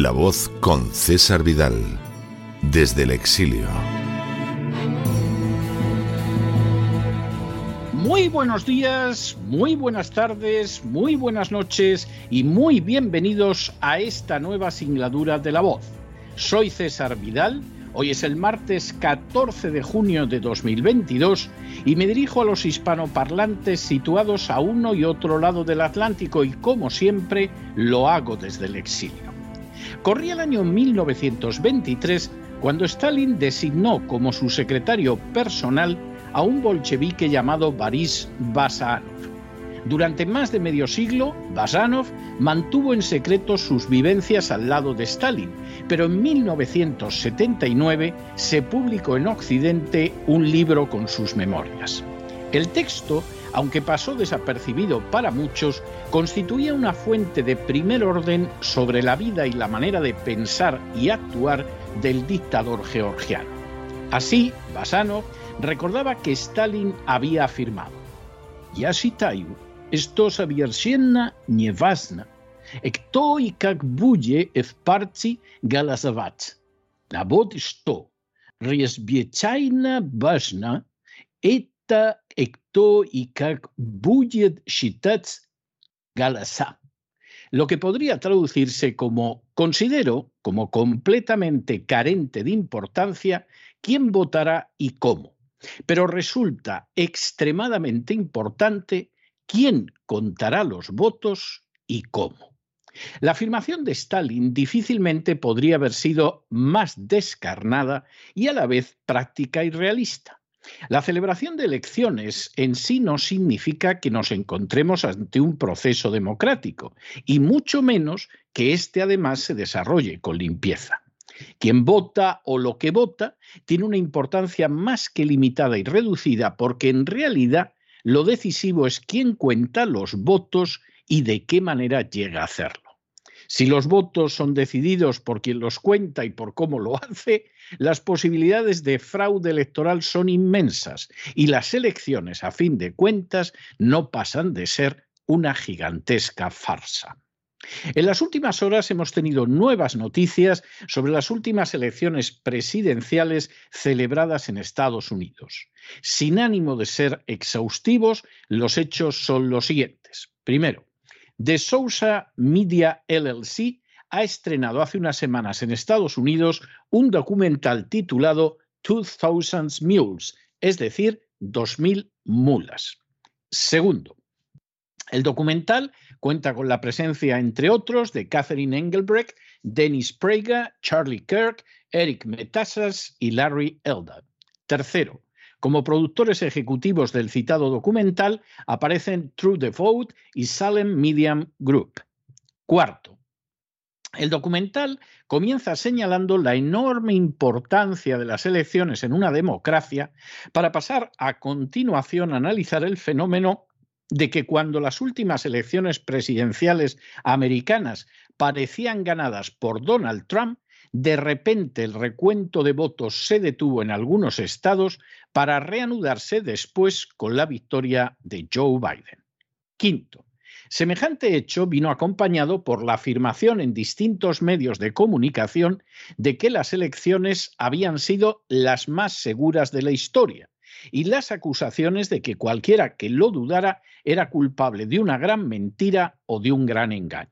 La voz con César Vidal, desde el exilio. Muy buenos días, muy buenas tardes, muy buenas noches y muy bienvenidos a esta nueva singladura de La voz. Soy César Vidal. Hoy es el martes 14 de junio de 2022 y me dirijo a los hispanoparlantes situados a uno y otro lado del Atlántico y como siempre lo hago desde el exilio. Corría el año 1923 cuando Stalin designó como su secretario personal a un bolchevique llamado Boris Basanov. Durante más de medio siglo, Basanov mantuvo en secreto sus vivencias al lado de Stalin, pero en 1979 se publicó en Occidente un libro con sus memorias. El texto aunque pasó desapercibido para muchos, constituía una fuente de primer orden sobre la vida y la manera de pensar y actuar del dictador georgiano. Así, Basanov recordaba que Stalin había afirmado: Ya считаю, что совершенно неважно, кто и как будет в партии голосовать. А вот что чрезвычайно важно – это y как будет Lo que podría traducirse como considero como completamente carente de importancia quién votará y cómo. Pero resulta extremadamente importante ¿Quién contará los votos y cómo? La afirmación de Stalin difícilmente podría haber sido más descarnada y a la vez práctica y realista. La celebración de elecciones en sí no significa que nos encontremos ante un proceso democrático, y mucho menos que éste además se desarrolle con limpieza. Quien vota o lo que vota tiene una importancia más que limitada y reducida porque en realidad lo decisivo es quién cuenta los votos y de qué manera llega a hacerlo. Si los votos son decididos por quien los cuenta y por cómo lo hace, las posibilidades de fraude electoral son inmensas y las elecciones, a fin de cuentas, no pasan de ser una gigantesca farsa. En las últimas horas hemos tenido nuevas noticias sobre las últimas elecciones presidenciales celebradas en Estados Unidos. Sin ánimo de ser exhaustivos, los hechos son los siguientes. Primero, The Sousa Media LLC ha estrenado hace unas semanas en Estados Unidos un documental titulado 2000 Mules, es decir, 2000 mulas. Segundo, el documental cuenta con la presencia, entre otros, de Catherine Engelbrecht, Dennis Prager, Charlie Kirk, Eric Metaxas y Larry Eldad. Tercero, como productores ejecutivos del citado documental aparecen True Devote y Salem Medium Group. Cuarto, el documental comienza señalando la enorme importancia de las elecciones en una democracia para pasar a continuación a analizar el fenómeno de que cuando las últimas elecciones presidenciales americanas parecían ganadas por Donald Trump, de repente el recuento de votos se detuvo en algunos estados para reanudarse después con la victoria de Joe Biden. Quinto, semejante hecho vino acompañado por la afirmación en distintos medios de comunicación de que las elecciones habían sido las más seguras de la historia y las acusaciones de que cualquiera que lo dudara era culpable de una gran mentira o de un gran engaño.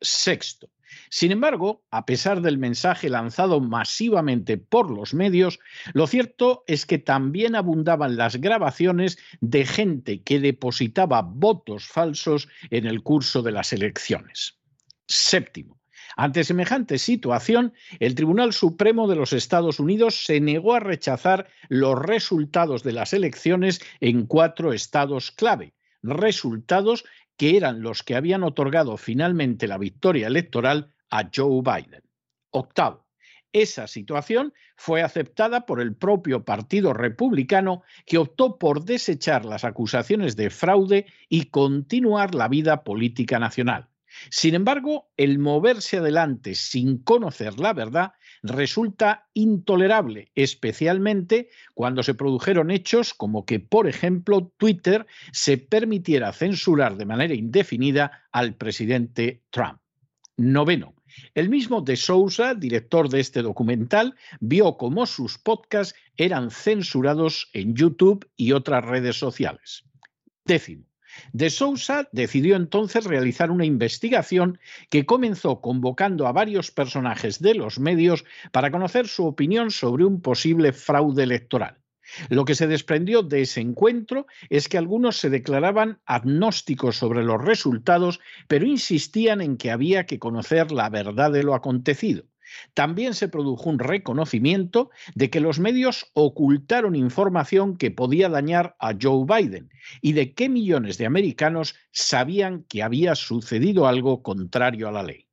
Sexto. Sin embargo, a pesar del mensaje lanzado masivamente por los medios, lo cierto es que también abundaban las grabaciones de gente que depositaba votos falsos en el curso de las elecciones. Séptimo. Ante semejante situación, el Tribunal Supremo de los Estados Unidos se negó a rechazar los resultados de las elecciones en cuatro estados clave, resultados que eran los que habían otorgado finalmente la victoria electoral a Joe Biden. Octavo, esa situación fue aceptada por el propio Partido Republicano, que optó por desechar las acusaciones de fraude y continuar la vida política nacional. Sin embargo, el moverse adelante sin conocer la verdad resulta intolerable, especialmente cuando se produjeron hechos como que, por ejemplo, Twitter se permitiera censurar de manera indefinida al presidente Trump. Noveno. El mismo de Sousa, director de este documental, vio cómo sus podcasts eran censurados en YouTube y otras redes sociales. Décimo. De Sousa decidió entonces realizar una investigación que comenzó convocando a varios personajes de los medios para conocer su opinión sobre un posible fraude electoral. Lo que se desprendió de ese encuentro es que algunos se declaraban agnósticos sobre los resultados, pero insistían en que había que conocer la verdad de lo acontecido. También se produjo un reconocimiento de que los medios ocultaron información que podía dañar a Joe Biden y de que millones de americanos sabían que había sucedido algo contrario a la ley.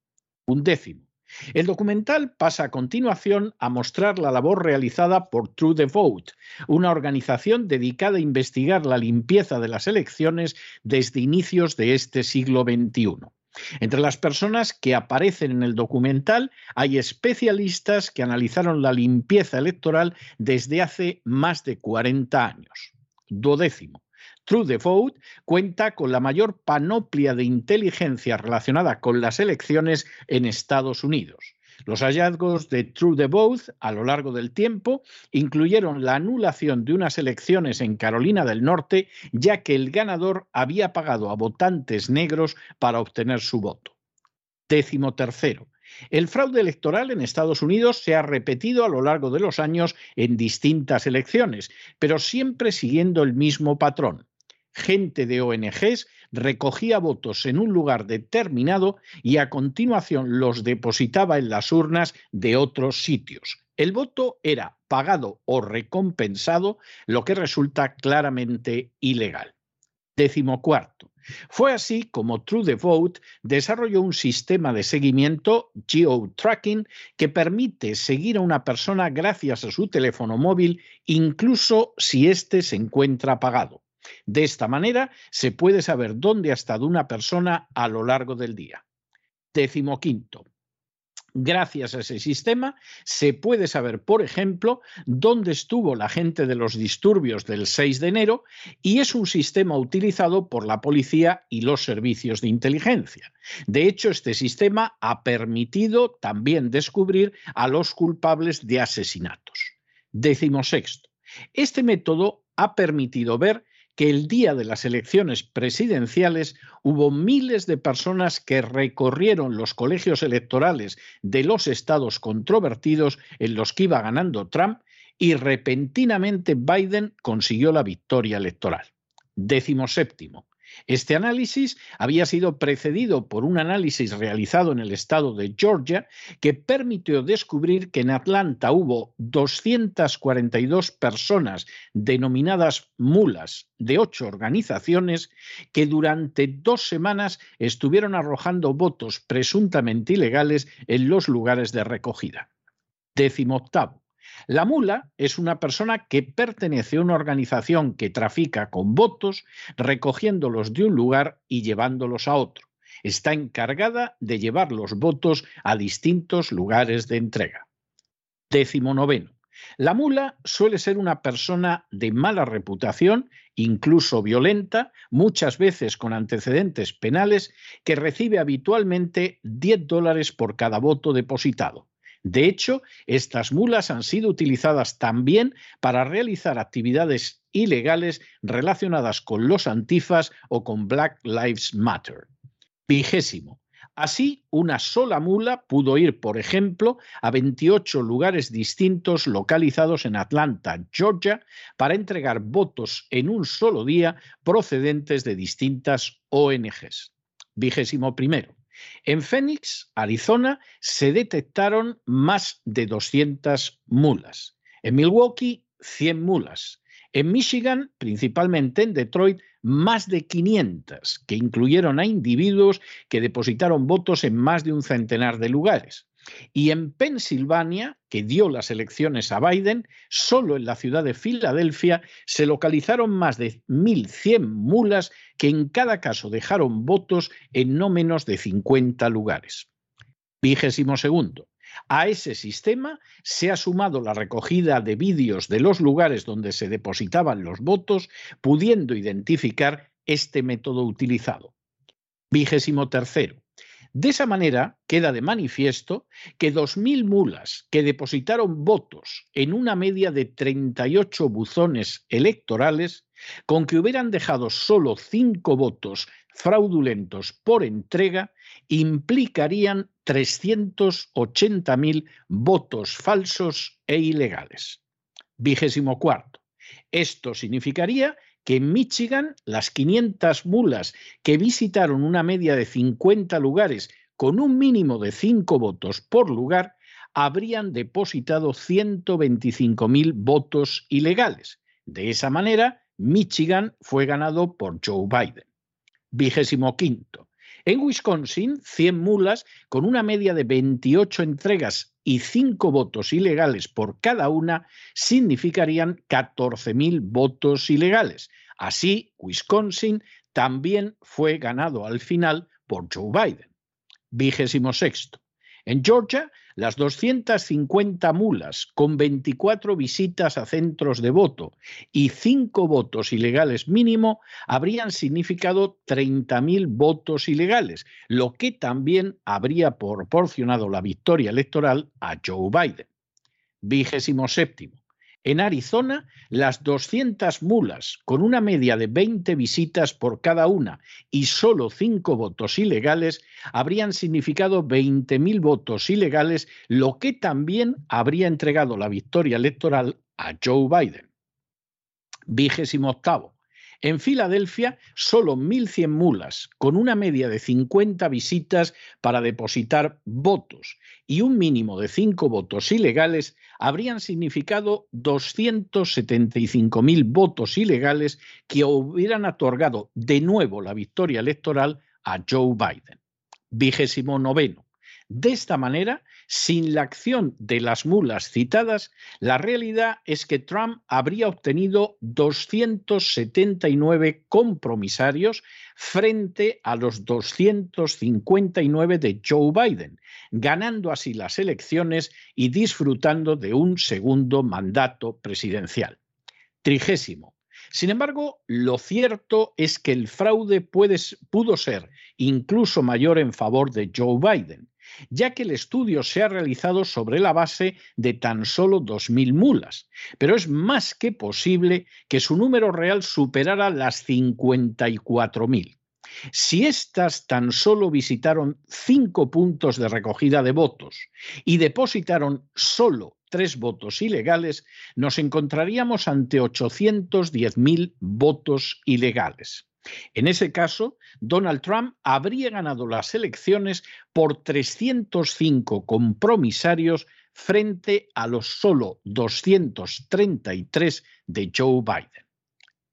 Un décimo. El documental pasa a continuación a mostrar la labor realizada por True the Vote, una organización dedicada a investigar la limpieza de las elecciones desde inicios de este siglo XXI. Entre las personas que aparecen en el documental hay especialistas que analizaron la limpieza electoral desde hace más de 40 años. Duodécimo. True the Vote cuenta con la mayor panoplia de inteligencia relacionada con las elecciones en Estados Unidos. Los hallazgos de True Vote a lo largo del tiempo incluyeron la anulación de unas elecciones en Carolina del Norte, ya que el ganador había pagado a votantes negros para obtener su voto. Décimo tercero. El fraude electoral en Estados Unidos se ha repetido a lo largo de los años en distintas elecciones, pero siempre siguiendo el mismo patrón gente de ONGs recogía votos en un lugar determinado y a continuación los depositaba en las urnas de otros sitios. El voto era pagado o recompensado, lo que resulta claramente ilegal. Décimo cuarto. Fue así como True Vote desarrolló un sistema de seguimiento geo-tracking que permite seguir a una persona gracias a su teléfono móvil, incluso si éste se encuentra apagado. De esta manera se puede saber dónde ha estado una persona a lo largo del día. Décimo quinto. Gracias a ese sistema se puede saber, por ejemplo, dónde estuvo la gente de los disturbios del 6 de enero y es un sistema utilizado por la policía y los servicios de inteligencia. De hecho, este sistema ha permitido también descubrir a los culpables de asesinatos. Décimo sexto. Este método ha permitido ver que el día de las elecciones presidenciales hubo miles de personas que recorrieron los colegios electorales de los estados controvertidos en los que iba ganando Trump y repentinamente Biden consiguió la victoria electoral. Décimo séptimo. Este análisis había sido precedido por un análisis realizado en el estado de Georgia que permitió descubrir que en Atlanta hubo 242 personas denominadas mulas de ocho organizaciones que durante dos semanas estuvieron arrojando votos presuntamente ilegales en los lugares de recogida. Décimo octavo. La mula es una persona que pertenece a una organización que trafica con votos, recogiéndolos de un lugar y llevándolos a otro. Está encargada de llevar los votos a distintos lugares de entrega. Décimo noveno. La mula suele ser una persona de mala reputación, incluso violenta, muchas veces con antecedentes penales, que recibe habitualmente 10 dólares por cada voto depositado. De hecho, estas mulas han sido utilizadas también para realizar actividades ilegales relacionadas con los antifas o con Black Lives Matter. Vigésimo. Así, una sola mula pudo ir, por ejemplo, a 28 lugares distintos localizados en Atlanta, Georgia, para entregar votos en un solo día procedentes de distintas ONGs. Vigésimo primero. En Phoenix, Arizona, se detectaron más de 200 mulas. En Milwaukee, 100 mulas. En Michigan, principalmente en Detroit, más de 500, que incluyeron a individuos que depositaron votos en más de un centenar de lugares. Y en Pensilvania, que dio las elecciones a Biden, solo en la ciudad de Filadelfia se localizaron más de 1.100 mulas que en cada caso dejaron votos en no menos de 50 lugares. Vigésimo segundo. A ese sistema se ha sumado la recogida de vídeos de los lugares donde se depositaban los votos, pudiendo identificar este método utilizado. Vigésimo tercero. De esa manera queda de manifiesto que 2.000 mulas que depositaron votos en una media de 38 buzones electorales, con que hubieran dejado solo cinco votos fraudulentos por entrega, implicarían 380.000 votos falsos e ilegales. Vigésimo cuarto. Esto significaría que en Michigan las 500 mulas que visitaron una media de 50 lugares con un mínimo de 5 votos por lugar habrían depositado 125.000 votos ilegales. De esa manera, Michigan fue ganado por Joe Biden. Vigésimo quinto. En Wisconsin, 100 mulas con una media de 28 entregas y 5 votos ilegales por cada una significarían 14.000 votos ilegales. Así, Wisconsin también fue ganado al final por Joe Biden. Vigésimo sexto. En Georgia, las 250 mulas con 24 visitas a centros de voto y 5 votos ilegales mínimo habrían significado 30.000 votos ilegales, lo que también habría proporcionado la victoria electoral a Joe Biden. Vigésimo séptimo. En Arizona, las 200 mulas, con una media de 20 visitas por cada una y solo 5 votos ilegales, habrían significado 20.000 votos ilegales, lo que también habría entregado la victoria electoral a Joe Biden. Vigésimo octavo. En Filadelfia, solo 1.100 mulas, con una media de 50 visitas para depositar votos y un mínimo de 5 votos ilegales, habrían significado 275.000 votos ilegales que hubieran otorgado de nuevo la victoria electoral a Joe Biden. Vigésimo noveno. De esta manera, sin la acción de las mulas citadas, la realidad es que Trump habría obtenido 279 compromisarios frente a los 259 de Joe Biden, ganando así las elecciones y disfrutando de un segundo mandato presidencial. Trigésimo. Sin embargo, lo cierto es que el fraude pudo ser incluso mayor en favor de Joe Biden ya que el estudio se ha realizado sobre la base de tan solo 2.000 mulas, pero es más que posible que su número real superara las 54.000. Si éstas tan solo visitaron cinco puntos de recogida de votos y depositaron solo tres votos ilegales, nos encontraríamos ante 810.000 votos ilegales. En ese caso, Donald Trump habría ganado las elecciones por 305 compromisarios frente a los solo 233 de Joe Biden.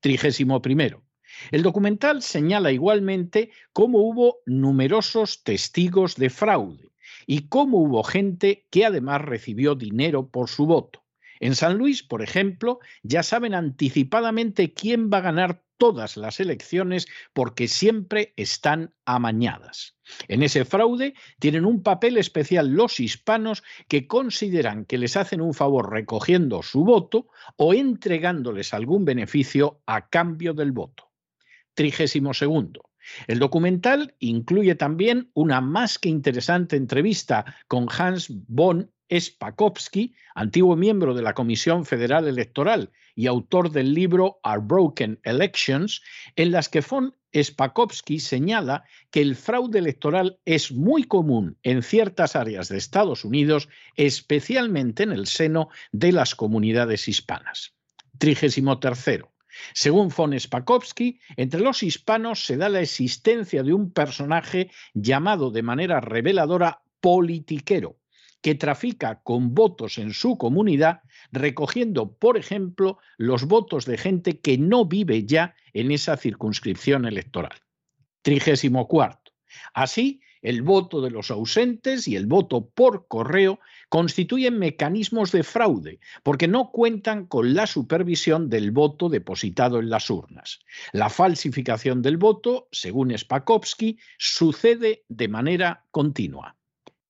Trigésimo primero. El documental señala igualmente cómo hubo numerosos testigos de fraude y cómo hubo gente que además recibió dinero por su voto. En San Luis, por ejemplo, ya saben anticipadamente quién va a ganar todas las elecciones porque siempre están amañadas. En ese fraude tienen un papel especial los hispanos que consideran que les hacen un favor recogiendo su voto o entregándoles algún beneficio a cambio del voto. Trigésimo segundo. El documental incluye también una más que interesante entrevista con Hans von Spakowski, antiguo miembro de la Comisión Federal Electoral y autor del libro Our Broken Elections, en las que von Spakowski señala que el fraude electoral es muy común en ciertas áreas de Estados Unidos, especialmente en el seno de las comunidades hispanas. Trigésimo tercero. Según von Spakowski, entre los hispanos se da la existencia de un personaje llamado de manera reveladora politiquero, que trafica con votos en su comunidad, recogiendo, por ejemplo, los votos de gente que no vive ya en esa circunscripción electoral. Trigésimo cuarto. Así, el voto de los ausentes y el voto por correo constituyen mecanismos de fraude porque no cuentan con la supervisión del voto depositado en las urnas. La falsificación del voto, según Spakowski, sucede de manera continua.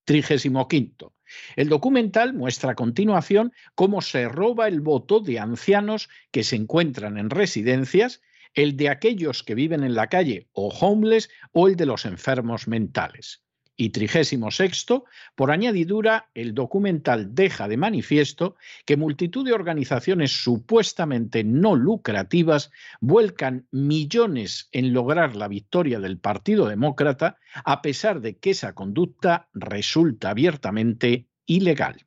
Trigésimo quinto. El documental muestra a continuación cómo se roba el voto de ancianos que se encuentran en residencias, el de aquellos que viven en la calle o homeless o el de los enfermos mentales. Y trigésimo sexto, por añadidura, el documental deja de manifiesto que multitud de organizaciones supuestamente no lucrativas vuelcan millones en lograr la victoria del Partido Demócrata, a pesar de que esa conducta resulta abiertamente ilegal.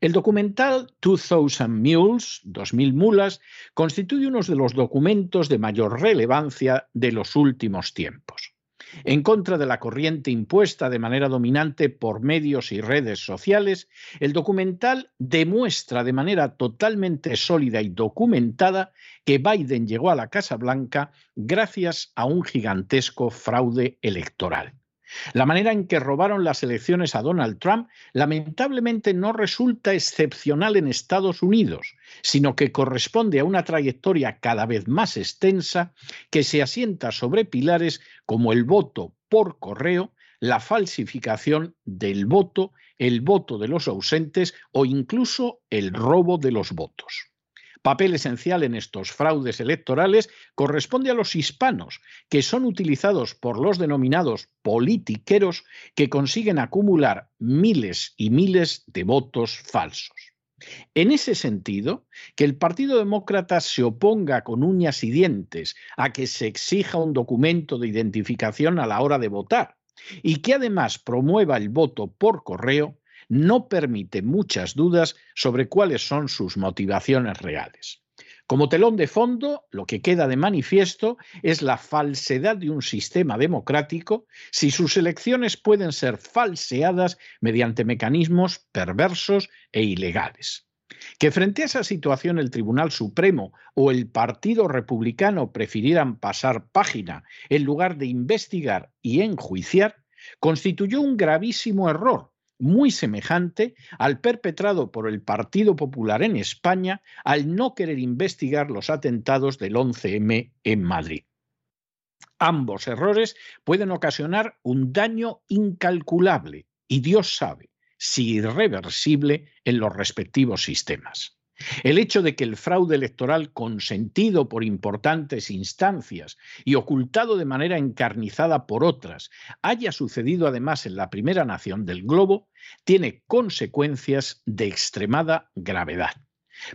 El documental 2000 Mules, 2000 mulas, constituye uno de los documentos de mayor relevancia de los últimos tiempos en contra de la corriente impuesta de manera dominante por medios y redes sociales, el documental demuestra de manera totalmente sólida y documentada que Biden llegó a la Casa Blanca gracias a un gigantesco fraude electoral. La manera en que robaron las elecciones a Donald Trump lamentablemente no resulta excepcional en Estados Unidos, sino que corresponde a una trayectoria cada vez más extensa que se asienta sobre pilares como el voto por correo, la falsificación del voto, el voto de los ausentes o incluso el robo de los votos. Papel esencial en estos fraudes electorales corresponde a los hispanos, que son utilizados por los denominados politiqueros que consiguen acumular miles y miles de votos falsos. En ese sentido, que el Partido Demócrata se oponga con uñas y dientes a que se exija un documento de identificación a la hora de votar y que además promueva el voto por correo, no permite muchas dudas sobre cuáles son sus motivaciones reales. Como telón de fondo, lo que queda de manifiesto es la falsedad de un sistema democrático si sus elecciones pueden ser falseadas mediante mecanismos perversos e ilegales. Que frente a esa situación el Tribunal Supremo o el Partido Republicano prefirieran pasar página en lugar de investigar y enjuiciar, constituyó un gravísimo error muy semejante al perpetrado por el Partido Popular en España al no querer investigar los atentados del 11M en Madrid. Ambos errores pueden ocasionar un daño incalculable y Dios sabe si irreversible en los respectivos sistemas. El hecho de que el fraude electoral consentido por importantes instancias y ocultado de manera encarnizada por otras haya sucedido además en la primera nación del globo tiene consecuencias de extremada gravedad.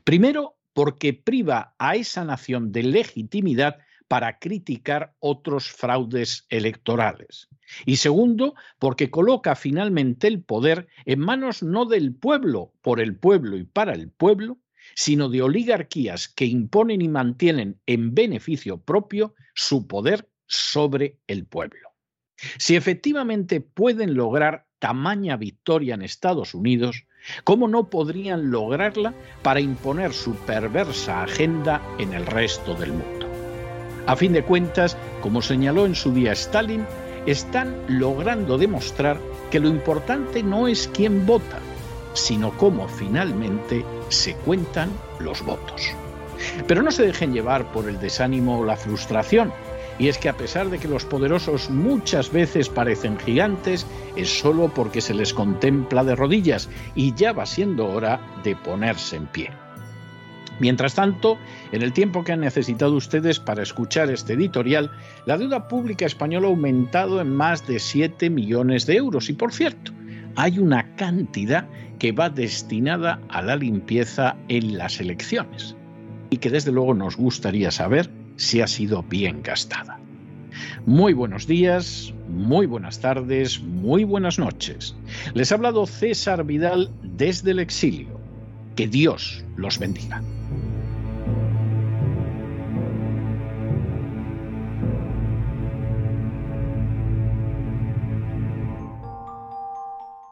Primero, porque priva a esa nación de legitimidad para criticar otros fraudes electorales. Y segundo, porque coloca finalmente el poder en manos no del pueblo, por el pueblo y para el pueblo, sino de oligarquías que imponen y mantienen en beneficio propio su poder sobre el pueblo. Si efectivamente pueden lograr tamaña victoria en Estados Unidos, ¿cómo no podrían lograrla para imponer su perversa agenda en el resto del mundo? A fin de cuentas, como señaló en su día Stalin, están logrando demostrar que lo importante no es quién vota, sino cómo finalmente se cuentan los votos. Pero no se dejen llevar por el desánimo o la frustración. Y es que a pesar de que los poderosos muchas veces parecen gigantes, es solo porque se les contempla de rodillas y ya va siendo hora de ponerse en pie. Mientras tanto, en el tiempo que han necesitado ustedes para escuchar este editorial, la deuda pública española ha aumentado en más de 7 millones de euros. Y por cierto, hay una cantidad que va destinada a la limpieza en las elecciones y que desde luego nos gustaría saber si ha sido bien gastada. Muy buenos días, muy buenas tardes, muy buenas noches. Les ha hablado César Vidal desde el exilio. Que Dios los bendiga.